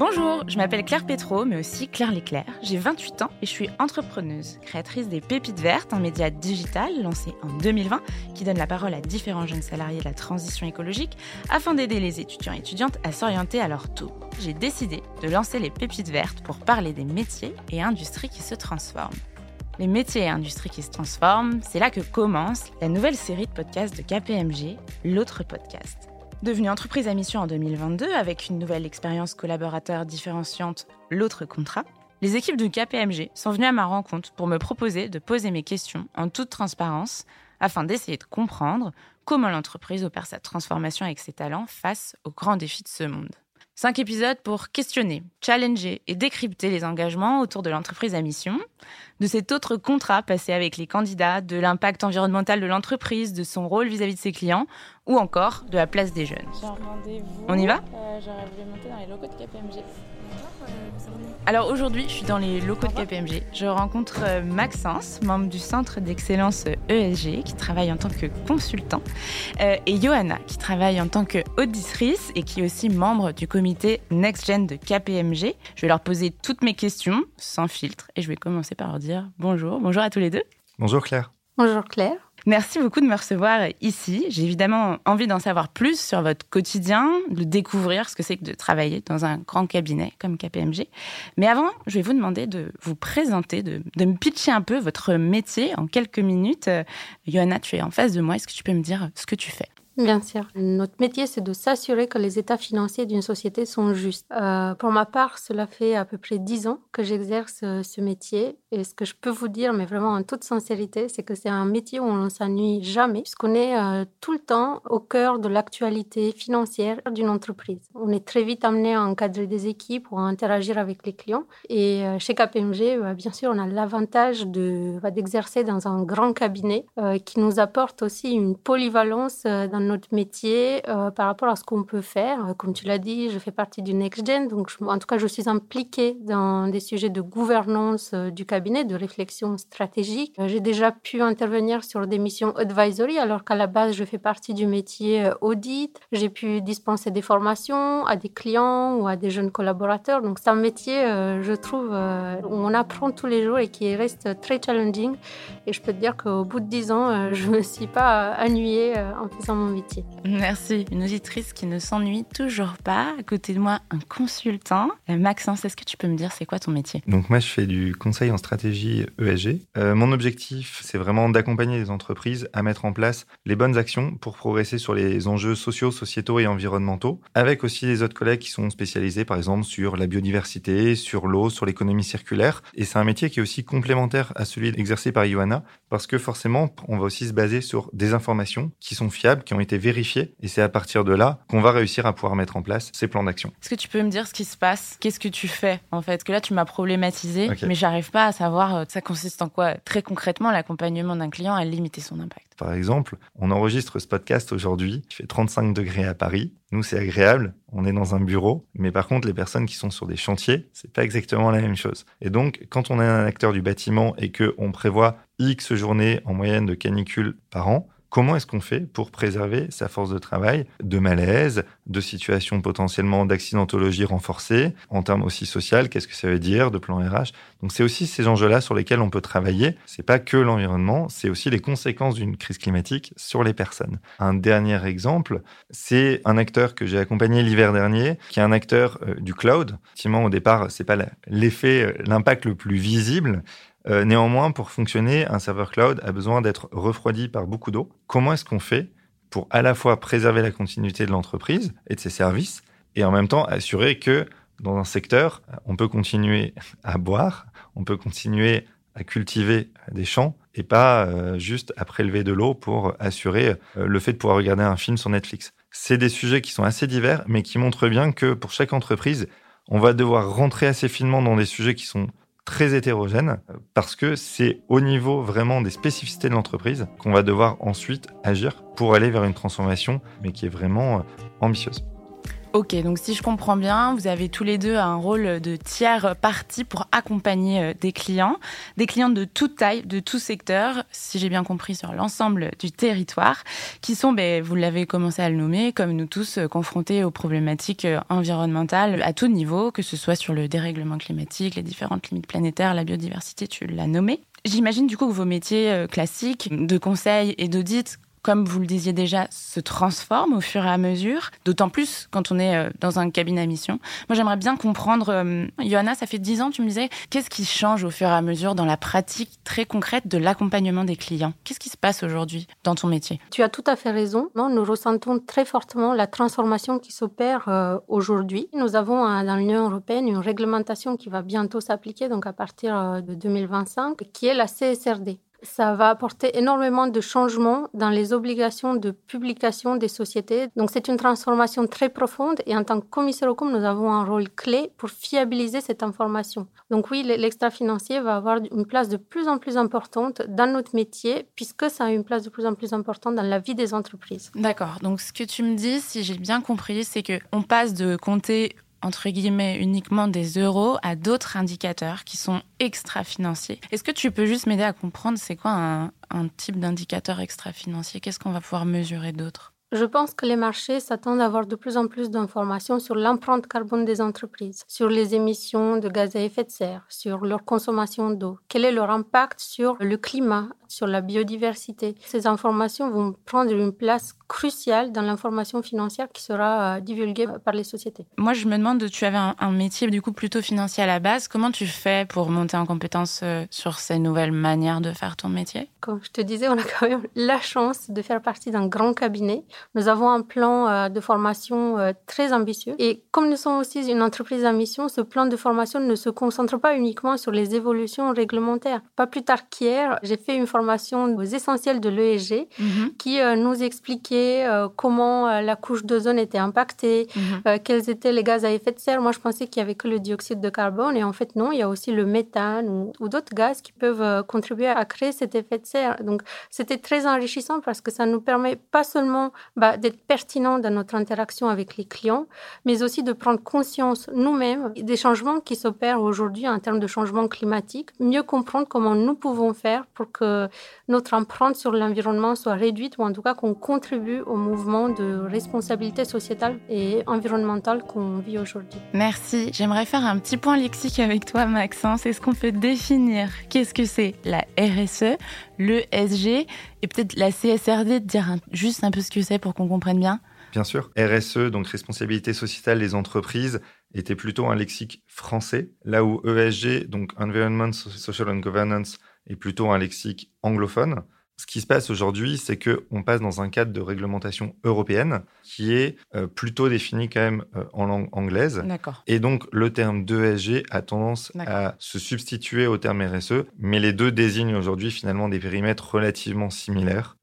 Bonjour, je m'appelle Claire Pétro, mais aussi Claire Léclair. J'ai 28 ans et je suis entrepreneuse, créatrice des Pépites Vertes, un média digital lancé en 2020 qui donne la parole à différents jeunes salariés de la transition écologique afin d'aider les étudiants et étudiantes à s'orienter à leur tour. J'ai décidé de lancer les Pépites Vertes pour parler des métiers et industries qui se transforment. Les métiers et industries qui se transforment, c'est là que commence la nouvelle série de podcasts de KPMG, l'autre podcast. Devenue entreprise à mission en 2022 avec une nouvelle expérience collaborateur différenciante, l'autre contrat, les équipes de KPMG sont venues à ma rencontre pour me proposer de poser mes questions en toute transparence afin d'essayer de comprendre comment l'entreprise opère sa transformation avec ses talents face aux grands défis de ce monde. Cinq épisodes pour questionner, challenger et décrypter les engagements autour de l'entreprise à mission, de cet autre contrat passé avec les candidats, de l'impact environnemental de l'entreprise, de son rôle vis-à-vis de ses clients, ou encore de la place des jeunes. On y va? euh, J'aurais voulu monter dans les locaux de KPMG. Alors aujourd'hui, je suis dans les locaux de KPMG. Je rencontre euh, Maxence, membre du centre d'excellence ESG, qui travaille en tant que consultant, euh, et Johanna, qui travaille en tant qu'auditrice et qui est aussi membre du comité Next Gen de KPMG. Je vais leur poser toutes mes questions sans filtre et je vais commencer par leur dire bonjour. Bonjour à tous les deux. Bonjour Claire. Bonjour Claire. Merci beaucoup de me recevoir ici. J'ai évidemment envie d'en savoir plus sur votre quotidien, de découvrir ce que c'est que de travailler dans un grand cabinet comme KPMG. Mais avant, je vais vous demander de vous présenter, de, me pitcher un peu votre métier en quelques minutes. Euh, Johanna, tu es en face de moi. Est-ce que tu peux me dire ce que tu fais? Bien sûr. Notre métier, c'est de s'assurer que les états financiers d'une société sont justes. Euh, pour ma part, cela fait à peu près dix ans que j'exerce euh, ce métier. Et ce que je peux vous dire, mais vraiment en toute sincérité, c'est que c'est un métier où on ne s'ennuie jamais, puisqu'on est euh, tout le temps au cœur de l'actualité financière d'une entreprise. On est très vite amené à encadrer des équipes ou à interagir avec les clients. Et chez KPMG, bien sûr, on a l'avantage d'exercer dans un grand cabinet qui nous apporte aussi une polyvalence dans notre métier euh, par rapport à ce qu'on peut faire. Euh, comme tu l'as dit, je fais partie du Next Gen, donc en tout cas, je suis impliquée dans des sujets de gouvernance euh, du cabinet, de réflexion stratégique. J'ai déjà pu intervenir sur des missions advisory, alors qu'à la base, je fais partie du métier audit. J'ai pu dispenser des formations à des clients ou à des jeunes collaborateurs. Donc, c'est un métier, je trouve, où on apprend tous les jours et qui reste très challenging. Et je peux te dire qu'au bout de dix ans, je ne me suis pas ennuyée en faisant mon métier. Merci. Une auditrice qui ne s'ennuie toujours pas. À côté de moi, un consultant. Euh, Maxence, est-ce que tu peux me dire c'est quoi ton métier? Donc moi, je fais du conseil en stratégie ESG. Euh, mon objectif, c'est vraiment d'accompagner les entreprises à mettre en place les bonnes actions pour progresser sur les enjeux sociaux, sociétaux et environnementaux, avec aussi les autres collègues qui sont spécialisés, par exemple, sur la biodiversité, sur l'eau, sur l'économie circulaire. Et c'est un métier qui est aussi complémentaire à celui exercé par Ioana, parce que forcément, on va aussi se baser sur des informations qui sont fiables, qui ont été vérifiées, et c'est à partir de là qu'on va réussir à pouvoir mettre en place ces plans d'action. Est-ce que tu peux me dire ce qui se passe? Qu'est-ce que tu fais en fait? Que là, tu m'as problématisé, mais j'arrive pas à savoir euh, ça consiste en quoi? Très concrètement l'accompagnement d'un client à limiter son impact. Par exemple, on enregistre ce podcast aujourd'hui, il fait 35 degrés à Paris. Nous, c'est agréable, on est dans un bureau, mais par contre, les personnes qui sont sur des chantiers, c'est pas exactement la même chose. Et donc, quand on est un acteur du bâtiment et que on prévoit X journées en moyenne de canicule par an, Comment est-ce qu'on fait pour préserver sa force de travail de malaise, de situations potentiellement d'accidentologie renforcée, en termes aussi social, qu'est-ce que ça veut dire, de plan RH Donc c'est aussi ces enjeux-là sur lesquels on peut travailler. C'est pas que l'environnement, c'est aussi les conséquences d'une crise climatique sur les personnes. Un dernier exemple, c'est un acteur que j'ai accompagné l'hiver dernier, qui est un acteur euh, du cloud. Effectivement, au départ, c'est pas l'effet, euh, l'impact le plus visible, euh, néanmoins, pour fonctionner, un serveur cloud a besoin d'être refroidi par beaucoup d'eau. Comment est-ce qu'on fait pour à la fois préserver la continuité de l'entreprise et de ses services et en même temps assurer que dans un secteur, on peut continuer à boire, on peut continuer à cultiver des champs et pas euh, juste à prélever de l'eau pour assurer euh, le fait de pouvoir regarder un film sur Netflix. C'est des sujets qui sont assez divers, mais qui montrent bien que pour chaque entreprise, on va devoir rentrer assez finement dans des sujets qui sont très hétérogène parce que c'est au niveau vraiment des spécificités de l'entreprise qu'on va devoir ensuite agir pour aller vers une transformation, mais qui est vraiment euh, ambitieuse. Ok, donc si je comprends bien, vous avez tous les deux un rôle de tiers partie pour accompagner euh, des clients, des clients de toute taille, de tout secteur, si j'ai bien compris, sur l'ensemble du territoire, qui sont, ben, vous l'avez commencé à le nommer, comme nous tous, euh, confrontés aux problématiques euh, environnementales à tout niveau, que ce soit sur le dérèglement climatique, les différentes limites planétaires, la biodiversité, tu l'as nommé. J'imagine du coup que vos métiers classiques de conseil et d'audit comme vous le disiez déjà, se transforme au fur et à mesure, d'autant plus quand on est euh, dans un cabinet à mission. Moi, j'aimerais bien comprendre, euh, Johanna, ça fait dix ans, tu me disais, qu'est-ce qui change au fur et à mesure dans la pratique très concrète de l'accompagnement des clients? Qu'est-ce qui se passe aujourd'hui dans ton métier? Tu as tout à fait raison. Nous ressentons très fortement la transformation qui s'opère euh, aujourd'hui. Nous avons dans l'Union européenne une réglementation qui va bientôt s'appliquer, donc à partir de 2025, qui est la CSRD. Ça va apporter énormément de changements dans les obligations de publication des sociétés. Donc c'est une transformation très profonde et en tant que commissaire au com, nous avons un rôle clé pour fiabiliser cette information. Donc oui, l'extra-financier va avoir une place de plus en plus importante dans notre métier puisque ça a une place de plus en plus importante dans la vie des entreprises. D'accord. Donc ce que tu me dis, si j'ai bien compris, c'est que on passe de compter entre guillemets, uniquement des euros à d'autres indicateurs qui sont extra-financiers. Est-ce que tu peux juste m'aider à comprendre c'est quoi un, type d'indicateur extra-financier? Qu'est-ce qu'on va pouvoir mesurer d'autre? Je pense que les marchés s'attendent à avoir de plus en plus d'informations sur l'empreinte carbone des entreprises, sur les émissions de gaz à effet de serre, sur leur consommation d'eau, quel est leur impact sur le climat, sur la biodiversité. Ces informations vont prendre une place cruciale dans l'information financière qui sera euh, divulguée par les sociétés. Moi, je me demande, tu avais un, métier du coup plutôt financier à la base. Comment tu fais pour monter en compétence euh, sur ces nouvelles manières de faire ton métier? Comme je te disais, on a quand même la chance de faire partie d'un grand cabinet. Nous avons un plan euh, de formation très ambitieux. Et comme nous sommes aussi une entreprise à mission, ce plan de formation ne se concentre pas uniquement sur les évolutions réglementaires. Pas plus tard qu'hier, j'ai fait une formation formation aux essentiels de l'ESG mhm. qui euh, nous expliquait euh, comment euh, la couche d'ozone était impactée, mhm. quels étaient les gaz à effet de serre. Moi, je pensais qu'il n'y avait que le dioxyde de carbone et en fait, non, il y a aussi le méthane ou, d'autres gaz qui peuvent contribuer à créer cet effet de serre. Donc, c'était très enrichissant parce que ça nous permet pas seulement bah, d'être pertinent dans notre interaction avec les clients, mais aussi de prendre conscience nous-mêmes des changements qui s'opèrent aujourd'hui en termes de changement climatique, mieux comprendre comment nous pouvons faire pour que notre empreinte sur l'environnement soit réduite ou en tout cas qu'on contribue au mouvement de responsabilité sociétale et environnementale qu'on vit aujourd'hui. Merci. J'aimerais faire un petit point lexique avec toi, Maxence. Est-ce qu'on peut définir qu'est-ce que c'est la RSE, le SG et peut-être la CSRD, dire juste un peu ce que c'est pour qu'on comprenne bien? Bien sûr. RSE, donc responsabilité sociétale des entreprises, était plutôt un lexique français, là où ESG, donc Environment, Social and Governance, est plutôt un lexique anglophone. Ce qui se passe aujourd'hui, c'est qu'on passe dans un cadre de réglementation européenne qui est euh, plutôt défini quand même euh, en langue anglaise. Et donc, le terme d'ESG a tendance à se substituer au terme RSE, mais les deux désignent aujourd'hui finalement des périmètres relativement similaires.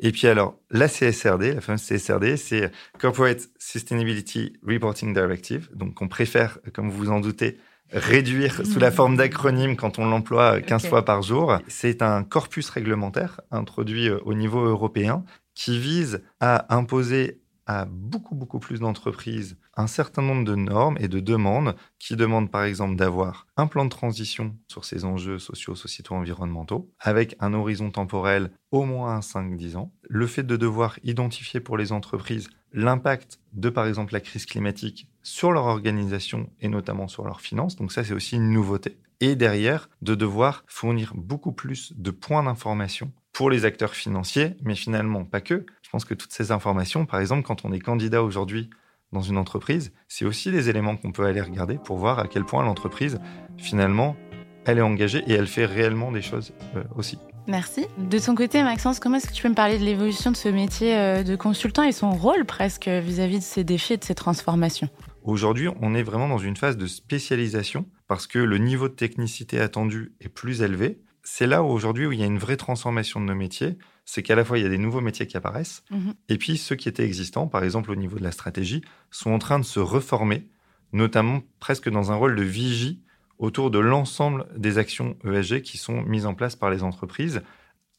Et puis alors, la CSRD, la fameuse CSRD, c'est Corporate Sustainability Reporting Directive. Donc, on préfère, comme vous vous en doutez, réduire sous la forme d'acronyme quand on l'emploie 15 fois par jour. C'est un corpus réglementaire introduit euh, au niveau européen qui vise à imposer à beaucoup, beaucoup plus d'entreprises un certain nombre de normes et de demandes qui demandent par exemple d'avoir un plan de transition sur ces enjeux sociaux, sociétaux, environnementaux, avec un horizon temporel au moins 5-10 ans. Le fait de devoir identifier pour les entreprises l'impact de, par exemple, la crise climatique sur leur organisation et notamment sur leurs finances. Donc ça, c'est aussi une nouveauté. Et derrière, de devoir fournir beaucoup plus de points d'information pour les acteurs financiers, mais finalement pas que. Je pense que toutes ces informations, par exemple, quand on est candidat aujourd'hui dans une entreprise, c'est aussi des éléments qu'on peut aller regarder pour voir à quel point l'entreprise, finalement, elle est engagée et elle fait réellement des choses euh, aussi. Merci. De ton côté, Maxence, comment est-ce que tu peux me parler de l'évolution de ce métier euh, de consultant et son rôle presque vis-à-vis de ces défis et de ces transformations? Aujourd'hui, on est vraiment dans une phase de spécialisation parce que le niveau de technicité attendu est plus élevé. C'est là où aujourd'hui où il y a une vraie transformation de nos métiers, c'est qu'à la fois il y a des nouveaux métiers qui apparaissent, mhm. et puis ceux qui étaient existants, par exemple au niveau de la stratégie, sont en train de se reformer, notamment presque dans un rôle de vigie autour de l'ensemble des actions ESG qui sont mises en place par les entreprises,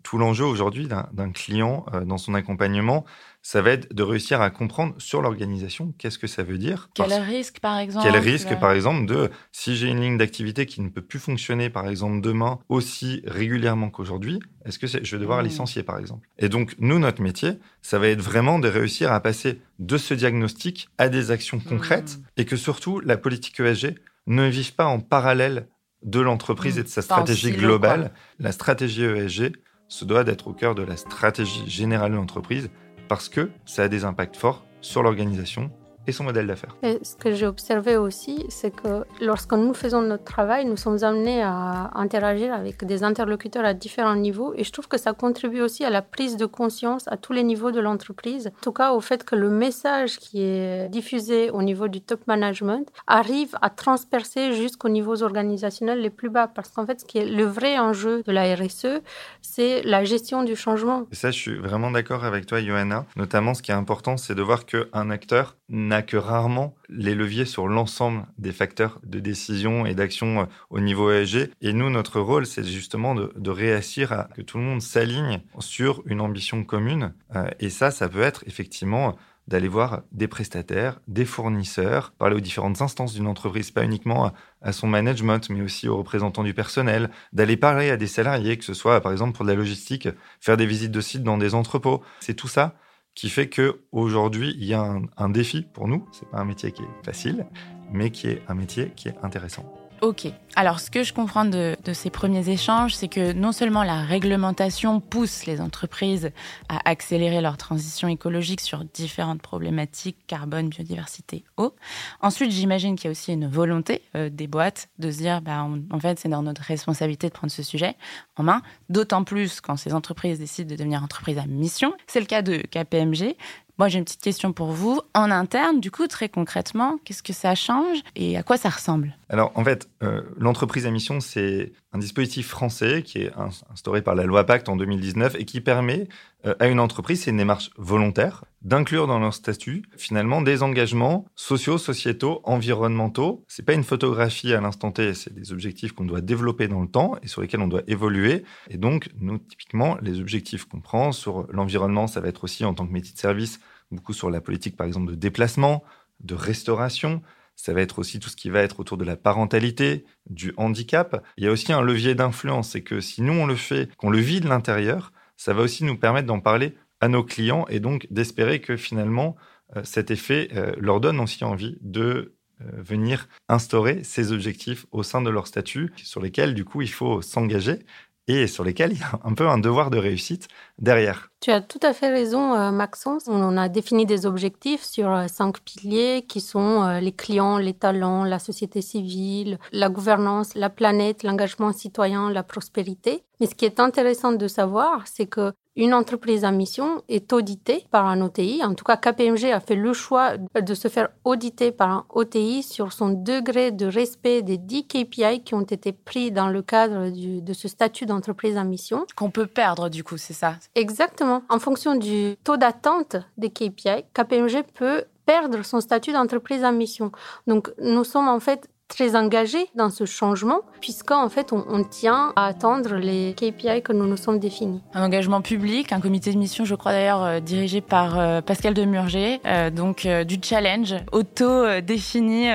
Tout l'enjeu aujourd'hui d'un client euh, dans son accompagnement, ça va être de réussir à comprendre sur l'organisation qu'est-ce que ça veut dire. Quel risque, par exemple Quel risque, par exemple, de si j'ai une ligne d'activité qui ne peut plus fonctionner, par exemple, demain aussi régulièrement qu'aujourd'hui, est-ce que je vais devoir mmh. licencier, par exemple Et donc, nous, notre métier, ça va être vraiment de réussir à passer de ce diagnostic à des actions concrètes mmh. et que surtout, la politique ESG ne vive pas en parallèle de l'entreprise mmh. et de sa stratégie globale. La stratégie ESG se doit d'être au cœur de la stratégie générale de l'entreprise parce que ça a des impacts forts sur l'organisation et son modèle d'affaires. Ce que j'ai observé aussi, c'est que lorsque nous faisons notre travail, nous sommes amenés à interagir avec des interlocuteurs à différents niveaux et je trouve que ça contribue aussi à la prise de conscience à tous les niveaux de l'entreprise. En tout cas, au fait que le message qui est diffusé au niveau du top management arrive à transpercer jusqu'aux niveaux organisationnels les plus bas parce qu'en fait, ce qui est le vrai enjeu de la RSE, c'est la gestion du changement. Et ça, je suis vraiment d'accord avec toi, Johanna. Notamment, ce qui est important, c'est de voir qu'un acteur n'a que rarement les leviers sur l'ensemble des facteurs de décision et d'action euh, au niveau ESG. Et nous, notre rôle, c'est justement de, de, réussir à que tout le monde s'aligne sur une ambition commune. Euh, et ça, ça peut être effectivement d'aller voir des prestataires, des fournisseurs, parler aux différentes instances d'une entreprise, pas uniquement à, son management, mais aussi aux représentants du personnel, d'aller parler à des salariés, que ce soit par exemple pour de la logistique, faire des visites de sites dans des entrepôts. C'est tout ça qui fait que aujourd'hui il y a un, défi pour nous. C'est pas un métier qui est facile, mais qui est un métier qui est intéressant. Ok. Alors, ce que je comprends de, ces premiers échanges, c'est que non seulement la réglementation pousse les entreprises à accélérer leur transition écologique sur différentes problématiques, carbone, biodiversité, eau. Ensuite, j'imagine qu'il y a aussi une volonté euh, des boîtes de se dire, bah, en fait, c'est dans notre responsabilité de prendre ce sujet en main, d'autant plus quand ces entreprises décident de devenir entreprises à mission. C'est le cas de KPMG. Moi, j'ai une petite question pour vous. En interne, du coup, très concrètement, qu'est-ce que ça change et à quoi ça ressemble? Alors, en fait, euh, l'entreprise à mission, c'est un dispositif français qui est instauré par la loi Pacte en 2019 et qui permet euh, à une entreprise, c'est une démarche volontaire, d'inclure dans leur statut finalement des engagements sociaux, sociétaux, environnementaux. C'est pas une photographie à l'instant T, c'est des objectifs qu'on doit développer dans le temps et sur lesquels on doit évoluer. Et donc, nous, typiquement, les objectifs qu'on prend sur l'environnement, ça va être aussi en tant que métier de service beaucoup sur la politique, par exemple, de déplacement, de restauration. Ça va être aussi tout ce qui va être autour de la parentalité, du handicap. Il y a aussi un levier d'influence, c'est que si nous on le fait, qu'on le vit de l'intérieur, ça va aussi nous permettre d'en parler à nos clients et donc d'espérer que finalement euh, cet effet euh, leur donne aussi envie de euh, venir instaurer ces objectifs au sein de leur statut sur lesquels du coup il faut s'engager et sur lesquels il y a un peu un devoir de réussite derrière. Tu as tout à fait raison, euh, Maxence. On a défini des objectifs sur euh, cinq piliers qui sont euh, les clients, les talents, la société civile, la gouvernance, la planète, l'engagement citoyen, la prospérité. Mais ce qui est intéressant de savoir, c'est que une entreprise à mission est auditée par un OTI. En tout cas, KPMG a fait le choix de se faire auditer par un OTI sur son degré de respect des 10 KPI qui ont été pris dans le cadre de ce statut d'entreprise à mission. Qu'on peut perdre, du coup, c'est ça? Exactement. En fonction du taux d'attente des KPI, KPMG peut perdre son statut d'entreprise à mission. Donc, nous sommes en fait très engagés dans ce changement, puisqu'en fait, on, tient à attendre les KPI que nous nous sommes définis. Un engagement public, un comité de mission, je crois d'ailleurs, euh, dirigé par euh, Pascal Demurger, euh, donc du challenge auto-défini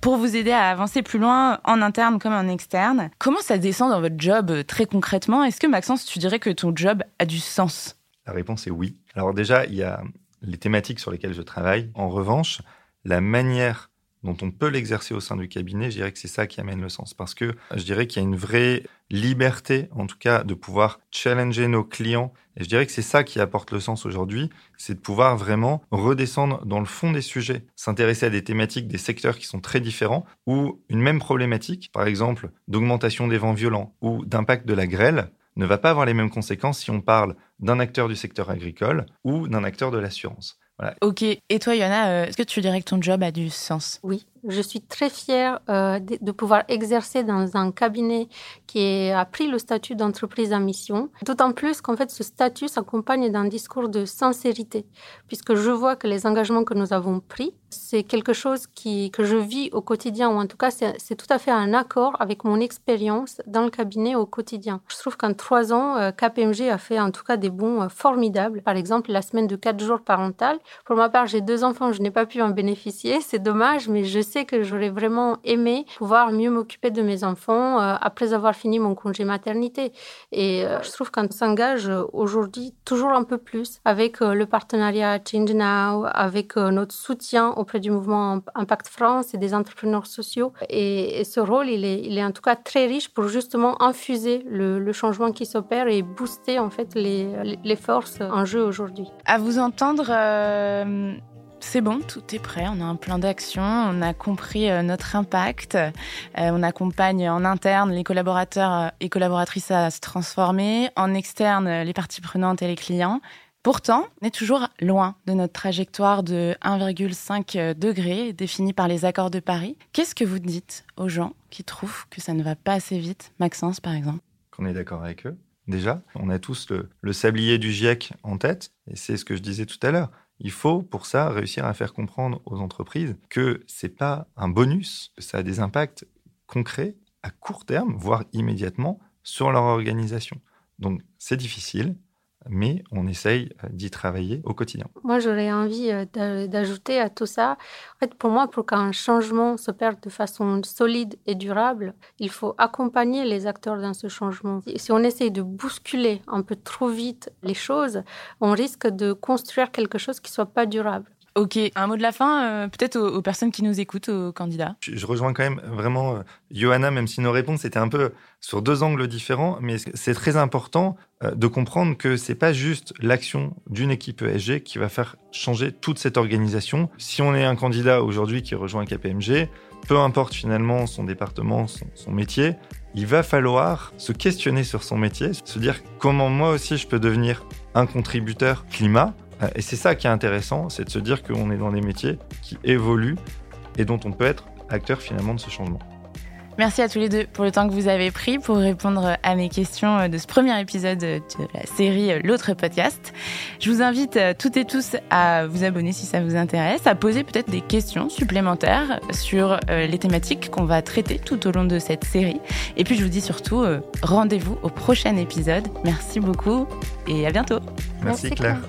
pour vous aider à avancer plus loin en interne comme en externe. Comment ça descend dans votre job très concrètement? Est-ce que Maxence, tu dirais que ton job a du sens? La réponse est oui. Alors déjà, il y a les thématiques sur lesquelles je travaille. En revanche, la manière dont on peut l'exercer au sein du cabinet, je dirais que c'est ça qui amène le sens. Parce que je dirais qu'il y a une vraie liberté, en tout cas, de pouvoir challenger nos clients. Et je dirais que c'est ça qui apporte le sens aujourd'hui, c'est de pouvoir vraiment redescendre dans le fond des sujets, s'intéresser à des thématiques, des secteurs qui sont très différents, ou une même problématique, par exemple, d'augmentation des vents violents ou d'impact de la grêle, ne va pas avoir les mêmes conséquences si on parle d'un acteur du secteur agricole ou d'un acteur de l'assurance. Ok. Et toi, Yana, euh, est-ce que tu dirais que ton job a du sens? Oui, Je suis très fière euh, de, pouvoir exercer dans un cabinet qui a pris le statut d'entreprise à mission. D'autant plus qu'en fait, ce statut s'accompagne d'un discours de sincérité, puisque je vois que les engagements que nous avons pris, c'est quelque chose que je vis au quotidien, ou en tout cas, c'est tout à fait un accord avec mon expérience dans le cabinet au quotidien. Je trouve qu'en trois ans, euh, KPMG a fait en tout cas des bons euh, formidables. Par exemple, la semaine de quatre jours parental. Pour ma part, j'ai deux enfants, je n'ai pas pu en bénéficier. C'est dommage, mais je sais que j'aurais vraiment aimé pouvoir mieux m'occuper de mes enfants euh, après avoir fini mon congé maternité. Et je trouve qu'on s'engage aujourd'hui toujours un peu plus avec le partenariat Change Now, avec notre soutien au auprès du mouvement Impact France et des entrepreneurs sociaux. Et, ce rôle, il est, il est, en tout cas très riche pour justement infuser le, changement qui s'opère et booster en fait les, les, forces en jeu aujourd'hui. À vous entendre. Euh, c'est bon, tout est prêt, on a un plan d'action, on a compris euh, notre impact, euh, on accompagne en interne les collaborateurs et collaboratrices à se transformer, en externe les parties prenantes et les clients. Pourtant, on est toujours loin de notre trajectoire de 1,5 degré définie par les accords de Paris. Qu'est-ce que vous dites aux gens qui trouvent que ça ne va pas assez vite Maxence, par exemple? Qu'on est d'accord avec eux. Déjà, on a tous le, sablier du GIEC en tête, et c'est ce que je disais tout à l'heure. Il faut pour ça réussir à faire comprendre aux entreprises que c'est pas un bonus, que ça a des impacts concrets à court terme, voire immédiatement, sur leur organisation. Donc c'est difficile, mais on essaye euh, d'y travailler au quotidien. Moi, j'aurais envie euh, d'ajouter à tout ça, en fait, pour moi, pour qu'un changement s'opère de façon solide et durable, il faut accompagner les acteurs dans ce changement. Si on essaye de bousculer un peu trop vite les choses, on risque de construire quelque chose qui soit pas durable. Ok, un mot de la fin, euh, peut-être aux, personnes qui nous écoutent, aux candidats. Je, rejoins quand même vraiment euh, Johanna, même si nos réponses étaient un peu sur deux angles différents, mais c'est très important euh, de comprendre que c'est pas juste l'action d'une équipe ESG qui va faire changer toute cette organisation. Si on est un candidat aujourd'hui qui rejoint KPMG, peu importe finalement son département, son métier, il va falloir se questionner sur son métier, se dire comment moi aussi je peux devenir un contributeur climat et c'est ça qui est intéressant, c'est de se dire qu'on est dans des métiers qui évoluent et dont on peut être acteur finalement de ce changement. Merci à tous les deux pour le temps que vous avez pris pour répondre à mes questions de ce premier épisode de la série L'autre podcast. Je vous invite euh, toutes et tous à vous abonner si ça vous intéresse, à poser peut-être des questions supplémentaires sur euh, les thématiques qu'on va traiter tout au long de cette série. Et puis je vous dis surtout rendez-vous au prochain épisode. Merci beaucoup et à bientôt. Merci, Claire.